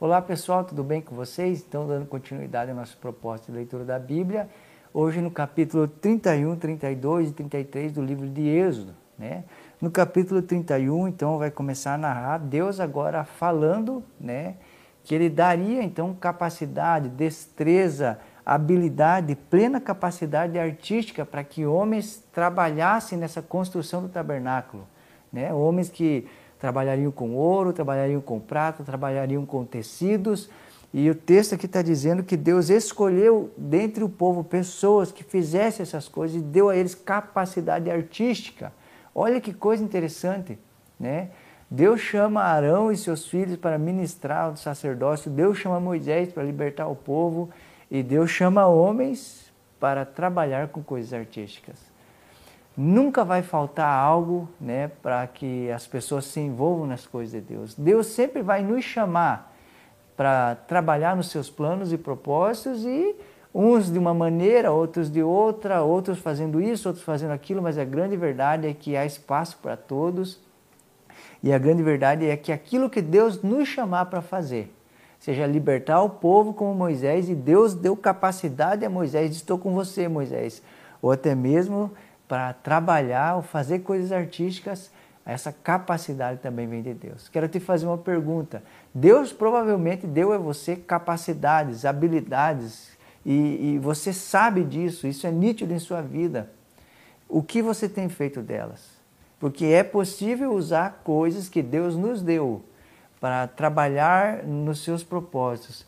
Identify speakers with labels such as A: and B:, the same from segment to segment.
A: Olá pessoal, tudo bem com vocês? Estão dando continuidade ao nosso propósito de leitura da Bíblia. Hoje no capítulo 31, 32 e 33 do livro de Êxodo. Né? No capítulo 31, então, vai começar a narrar Deus agora falando né, que ele daria então capacidade, destreza, habilidade, plena capacidade artística para que homens trabalhassem nessa construção do tabernáculo. Né? Homens que trabalhariam com ouro, trabalhariam com prata, trabalhariam com tecidos. E o texto aqui está dizendo que Deus escolheu dentre o povo pessoas que fizessem essas coisas e deu a eles capacidade artística. Olha que coisa interessante, né? Deus chama Arão e seus filhos para ministrar o sacerdócio, Deus chama Moisés para libertar o povo e Deus chama homens para trabalhar com coisas artísticas nunca vai faltar algo né, para que as pessoas se envolvam nas coisas de Deus. Deus sempre vai nos chamar para trabalhar nos seus planos e propósitos e uns de uma maneira, outros de outra, outros fazendo isso, outros fazendo aquilo, mas a grande verdade é que há espaço para todos. E a grande verdade é que aquilo que Deus nos chamar para fazer, seja libertar o povo como Moisés, e Deus deu capacidade a Moisés, estou com você, Moisés, ou até mesmo para trabalhar ou fazer coisas artísticas, essa capacidade também vem de Deus. Quero te fazer uma pergunta. Deus provavelmente deu a você capacidades, habilidades, e, e você sabe disso, isso é nítido em sua vida. O que você tem feito delas? Porque é possível usar coisas que Deus nos deu para trabalhar nos seus propósitos,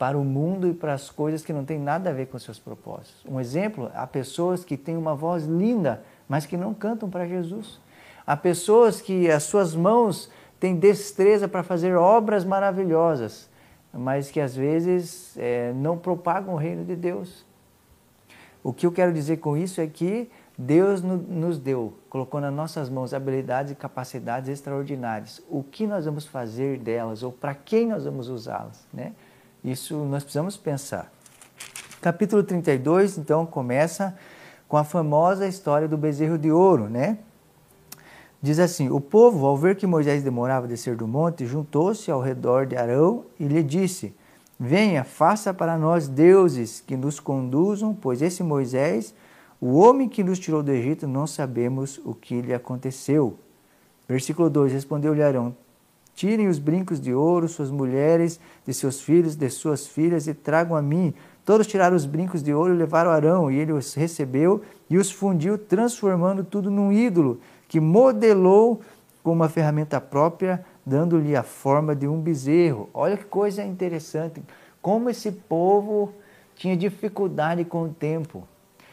A: para o mundo e para as coisas que não têm nada a ver com seus propósitos. Um exemplo, há pessoas que têm uma voz linda, mas que não cantam para Jesus. Há pessoas que as suas mãos têm destreza para fazer obras maravilhosas, mas que às vezes é, não propagam o reino de Deus. O que eu quero dizer com isso é que Deus nos deu, colocou nas nossas mãos habilidades e capacidades extraordinárias. O que nós vamos fazer delas ou para quem nós vamos usá-las, né? Isso nós precisamos pensar. Capítulo 32, então, começa com a famosa história do bezerro de ouro, né? Diz assim: O povo, ao ver que Moisés demorava a descer do monte, juntou-se ao redor de Arão e lhe disse: Venha, faça para nós deuses que nos conduzam, pois esse Moisés, o homem que nos tirou do Egito, não sabemos o que lhe aconteceu. Versículo 2: Respondeu-lhe Arão: Tirem os brincos de ouro, suas mulheres, de seus filhos, de suas filhas, e tragam a mim. Todos tiraram os brincos de ouro e levaram Arão, e ele os recebeu e os fundiu, transformando tudo num ídolo, que modelou com uma ferramenta própria, dando-lhe a forma de um bezerro. Olha que coisa interessante, como esse povo tinha dificuldade com o tempo.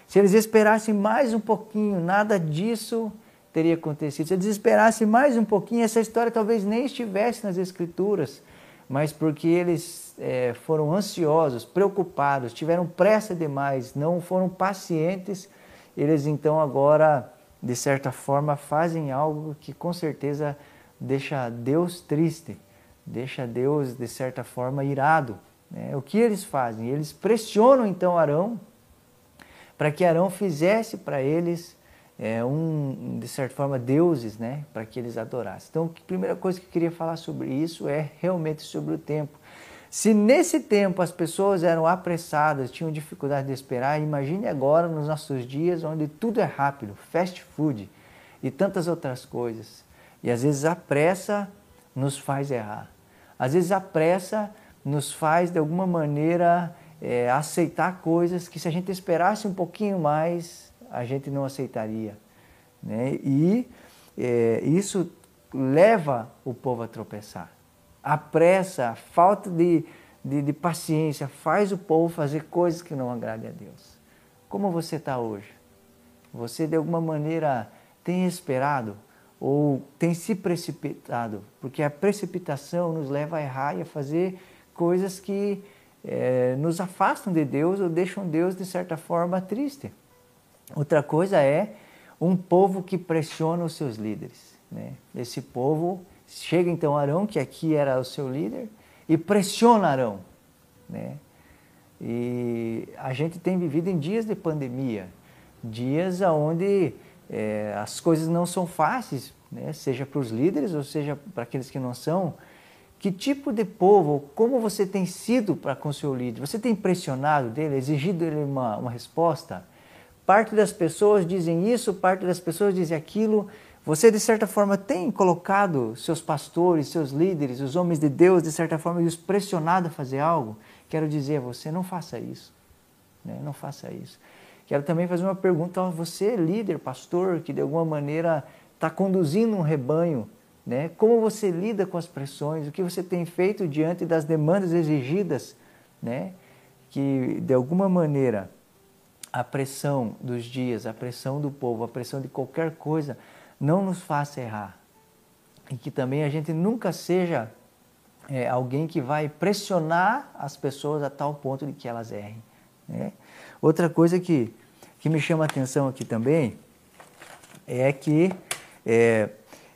A: Se eles esperassem mais um pouquinho, nada disso teria acontecido. Se eu desesperasse mais um pouquinho, essa história talvez nem estivesse nas Escrituras, mas porque eles é, foram ansiosos, preocupados, tiveram pressa demais, não foram pacientes, eles então agora, de certa forma, fazem algo que com certeza deixa Deus triste, deixa Deus, de certa forma, irado. Né? O que eles fazem? Eles pressionam então Arão para que Arão fizesse para eles é, um, de certa forma, deuses, né, para que eles adorassem. Então, a primeira coisa que eu queria falar sobre isso é realmente sobre o tempo. Se nesse tempo as pessoas eram apressadas, tinham dificuldade de esperar, imagine agora nos nossos dias onde tudo é rápido, fast food e tantas outras coisas. E às vezes a pressa nos faz errar. Às vezes a pressa nos faz, de alguma maneira, é, aceitar coisas que se a gente esperasse um pouquinho mais, a gente não aceitaria. Né? E é, isso leva o povo a tropeçar. A pressa, a falta de, de, de paciência faz o povo fazer coisas que não agradem a Deus. Como você está hoje? Você de alguma maneira tem esperado ou tem se precipitado? Porque a precipitação nos leva a errar e a fazer coisas que é, nos afastam de Deus ou deixam Deus de certa forma triste. Outra coisa é um povo que pressiona os seus líderes. Né? Esse povo chega então Arão, que aqui era o seu líder, e pressiona Arão. Né? E a gente tem vivido em dias de pandemia, dias onde é, as coisas não são fáceis, né? seja para os líderes ou seja para aqueles que não são. Que tipo de povo, como você tem sido para com seu líder? Você tem pressionado dele, exigido dele uma, uma resposta? Parte das pessoas dizem isso, parte das pessoas dizem aquilo. Você, de certa forma, tem colocado seus pastores, seus líderes, os homens de Deus, de certa forma, e os pressionado a fazer algo? Quero dizer a você, não faça isso. Né? Não faça isso. Quero também fazer uma pergunta a você, líder, pastor, que de alguma maneira está conduzindo um rebanho. Né? Como você lida com as pressões? O que você tem feito diante das demandas exigidas? Né? Que de alguma maneira a pressão dos dias, a pressão do povo, a pressão de qualquer coisa não nos faça errar. E que também a gente nunca seja é, alguém que vai pressionar as pessoas a tal ponto de que elas errem. Né? Outra coisa que, que me chama a atenção aqui também é que é,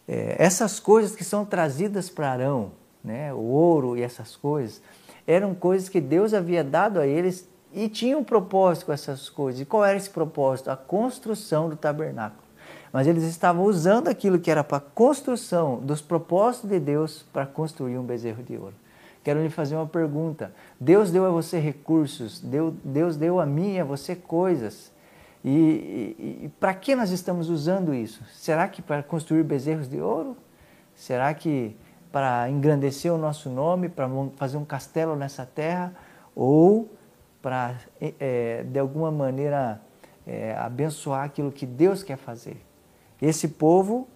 A: é, essas coisas que são trazidas para Arão, né, o ouro e essas coisas, eram coisas que Deus havia dado a eles e tinha um propósito com essas coisas. E qual era esse propósito? A construção do tabernáculo. Mas eles estavam usando aquilo que era para a construção dos propósitos de Deus para construir um bezerro de ouro. Quero lhe fazer uma pergunta. Deus deu a você recursos, Deus deu a mim e a você coisas. E, e, e para que nós estamos usando isso? Será que para construir bezerros de ouro? Será que para engrandecer o nosso nome, para fazer um castelo nessa terra? Ou para, é, de alguma maneira, é, abençoar aquilo que Deus quer fazer. Esse povo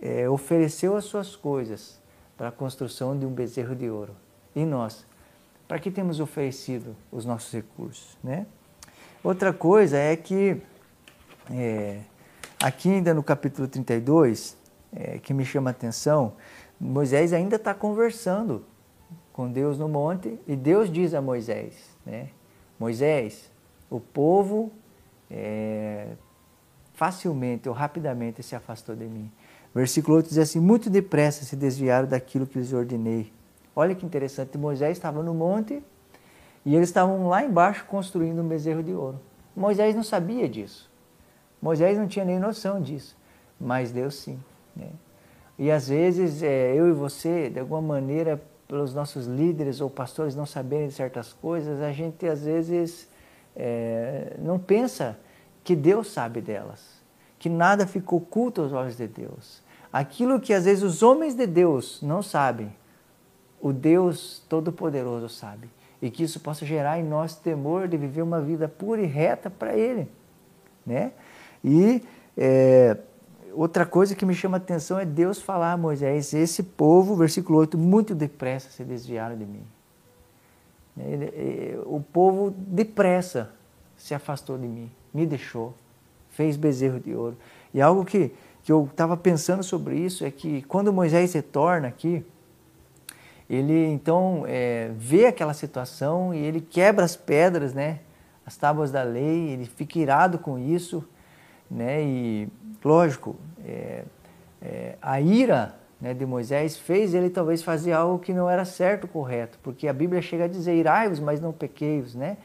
A: é, ofereceu as suas coisas para a construção de um bezerro de ouro. E nós? Para que temos oferecido os nossos recursos? Né? Outra coisa é que, aqui ainda no capítulo 32, é, que me chama a atenção, Moisés ainda está conversando com Deus no monte e Deus diz a Moisés, né? Moisés, o povo é, facilmente ou rapidamente se afastou de mim. Versículo 8 diz assim: Muito depressa se desviaram daquilo que lhes ordenei. Olha que interessante, Moisés estava no monte e eles estavam lá embaixo construindo um bezerro de ouro. Moisés não sabia disso. Moisés não tinha nem noção disso, mas Deus sim. Né? E às vezes é, eu e você, de alguma maneira, pelos nossos líderes ou pastores não saberem de certas coisas, a gente às vezes é, não pensa que Deus sabe delas, que nada ficou oculto aos olhos de Deus. Aquilo que às vezes os homens de Deus não sabem, o Deus Todo-Poderoso sabe. E que isso possa gerar em nós temor de viver uma vida pura e reta para Ele. Né? E é, outra coisa que me chama a atenção é Deus falar a Moisés: esse povo, versículo 8, muito depressa se desviaram de mim. o povo depressa se afastou de mim, me deixou, fez bezerro de ouro. E algo que, que eu estava pensando sobre isso é que quando Moisés retorna aqui, ele então é, vê aquela situação e ele quebra as pedras, né? As tábuas da lei, ele fica irado com isso, né? E lógico, é, é, a ira né, de Moisés fez ele talvez fazer algo que não era certo, correto, porque a Bíblia chega a dizer irai-vos, mas não pequei-vos, né?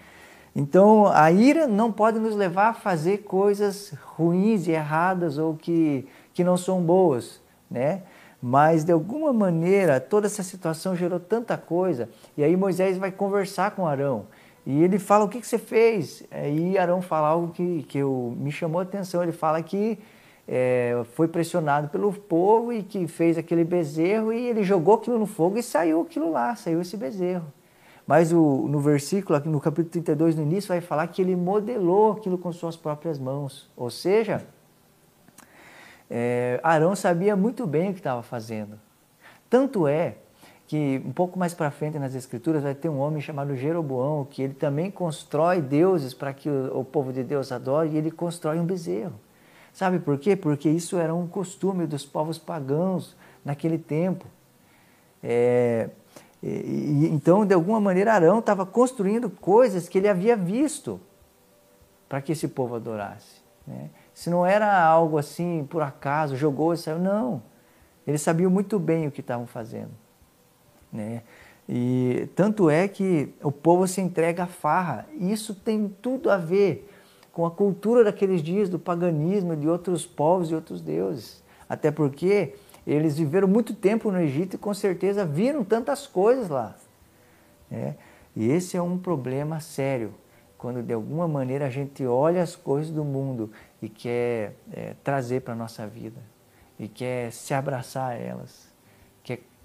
A: Então a ira não pode nos levar a fazer coisas ruins e erradas ou que, que não são boas, né? Mas de alguma maneira toda essa situação gerou tanta coisa e aí Moisés vai conversar com Arão e ele fala o que, que você fez. Aí Arão fala algo que, que eu, me chamou a atenção. Ele fala que é, foi pressionado pelo povo e que fez aquele bezerro e ele jogou aquilo no fogo e saiu aquilo lá, saiu esse bezerro. Mas o, no versículo, no capítulo 32, no início, vai falar que ele modelou aquilo com suas próprias mãos. Ou seja, é, Arão sabia muito bem o que estava fazendo. Tanto é que um pouco mais para frente nas escrituras vai ter um homem chamado Jeroboão, que ele também constrói deuses para que o, o povo de Deus adore e ele constrói um bezerro. Sabe por quê? Porque isso era um costume dos povos pagãos naquele tempo. É, e, então, de alguma maneira, Arão estava construindo coisas que ele havia visto para que esse povo adorasse. Né? Se não era algo assim, por acaso, jogou e saiu, não. Eles sabiam muito bem o que estavam fazendo. Né? E tanto é que o povo se entrega à farra. Isso tem tudo a ver com a cultura daqueles dias, do paganismo, de outros povos e outros deuses. Até porque Eles viveram muito tempo no Egito e com certeza viram tantas coisas lá. Né? E esse é um problema sério, quando de alguma maneira a gente olha as coisas do mundo e quer é, trazer para a nossa vida, e quer se abraçar a elas,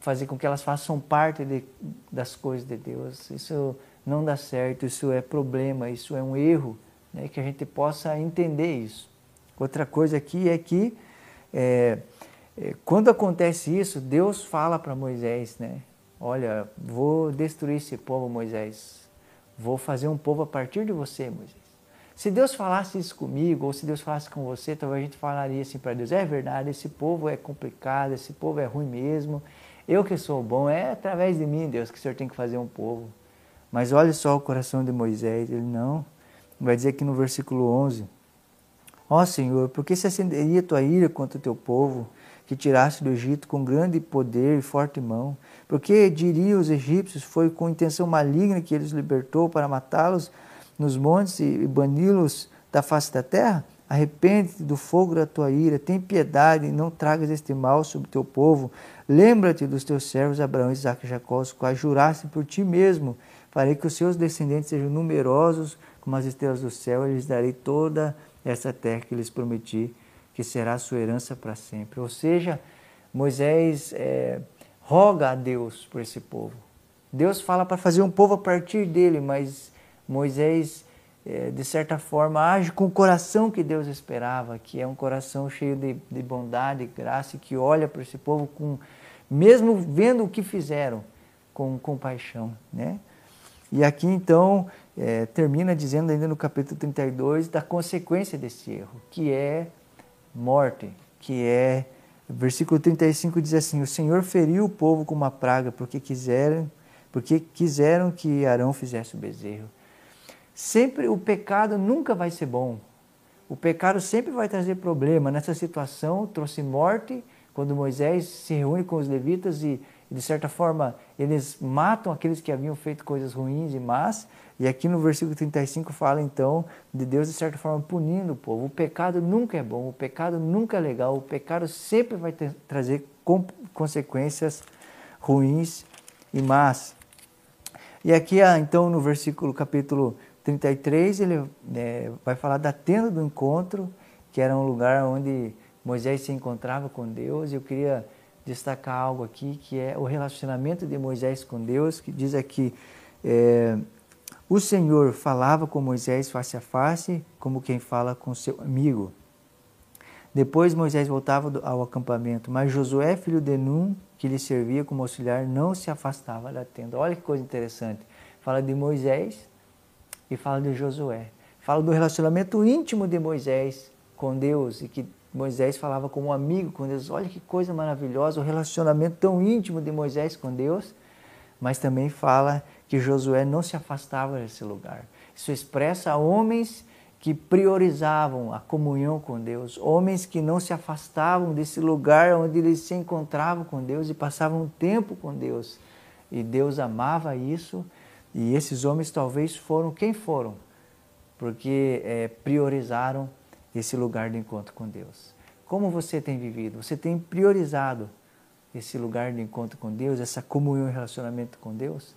A: fazer com que elas façam parte de, das coisas de Deus. Isso não dá certo, isso é problema, isso é um erro, né? que a gente possa entender isso. Outra coisa aqui é que é, é, quando acontece isso, Deus fala para Moisés, né? Olha, vou destruir esse povo, Moisés. Vou fazer um povo a partir de você, Moisés. Se Deus falasse isso comigo, ou se Deus falasse com você, talvez a gente falaria assim para Deus: é verdade, esse povo é complicado, esse povo é ruim mesmo. Eu que sou bom, é através de mim, Deus, que o Senhor tem que fazer um povo. Mas olha só o coração de Moisés, ele não. Vai dizer aqui no versículo 11: Ó Senhor, por que se acenderia tua ira contra o teu povo? que tiraste do Egito com grande poder e forte mão. Porque diriam os egípcios, foi com intenção maligna que eles libertou para matá-los nos montes e bani-los da face da terra? Arrepende-te do fogo da tua ira, tem piedade e não tragas este mal sobre o teu povo. Lembra-te dos teus servos Abraão, Isaac e Jacó, os quais juraste por ti mesmo. Farei que os seus descendentes sejam numerosos como as estrelas do céu, e lhes darei toda essa terra que lhes prometi que será a sua herança para sempre. Ou seja, Moisés é, roga a Deus por esse povo. Deus fala para fazer um povo a partir dele, mas Moisés, é, de certa forma, age com o coração que Deus esperava, que é um coração cheio de, de bondade graça, que olha para esse povo com, mesmo vendo o que fizeram, com compaixão, né? E aqui então é, termina dizendo ainda no capítulo 32 da consequência desse erro, que é morte, que é, versículo 35 diz assim: O Senhor feriu o povo com uma praga, porque quiseram, porque quiseram que Arão fizesse o bezerro. Sempre o pecado nunca vai ser bom. O pecado sempre vai trazer problema. Nessa situação, trouxe morte quando Moisés se reúne com os levitas e, de certa forma, eles matam aqueles que haviam feito coisas ruins e más. E aqui no versículo 35 fala então de Deus, de certa forma, punindo o povo. O pecado nunca é bom, o pecado nunca é legal, o pecado sempre vai ter, trazer consequências ruins e más. E aqui, ah, então, no versículo capítulo 33, ele é, vai falar da tenda do encontro, que era um lugar onde Moisés se encontrava com Deus. Eu queria destacar algo aqui, que é o relacionamento de Moisés com Deus, que diz aqui. É, o Senhor falava com Moisés face a face, como quem fala com seu amigo. Depois Moisés voltava ao acampamento, mas Josué, filho de Num, que lhe servia como auxiliar, não se afastava da tenda. Olha que coisa interessante. Fala de Moisés e fala de Josué. Fala do relacionamento íntimo de Moisés com Deus e que Moisés falava como um amigo com Deus. Olha que coisa maravilhosa, o relacionamento tão íntimo de Moisés com Deus, mas também fala que Josué não se afastava desse lugar. Isso expressa homens que priorizavam a comunhão com Deus, homens que não se afastavam desse lugar onde eles se encontravam com Deus e passavam tempo com Deus. E Deus amava isso, e esses homens talvez foram quem foram, porque é, priorizaram esse lugar de encontro com Deus. Como você tem vivido? Você tem priorizado esse lugar de encontro com Deus, essa comunhão e relacionamento com Deus?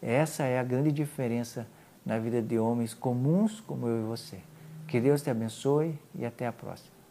A: Essa é a grande diferença na vida de homens comuns como eu e você. Que Deus te abençoe e até a próxima.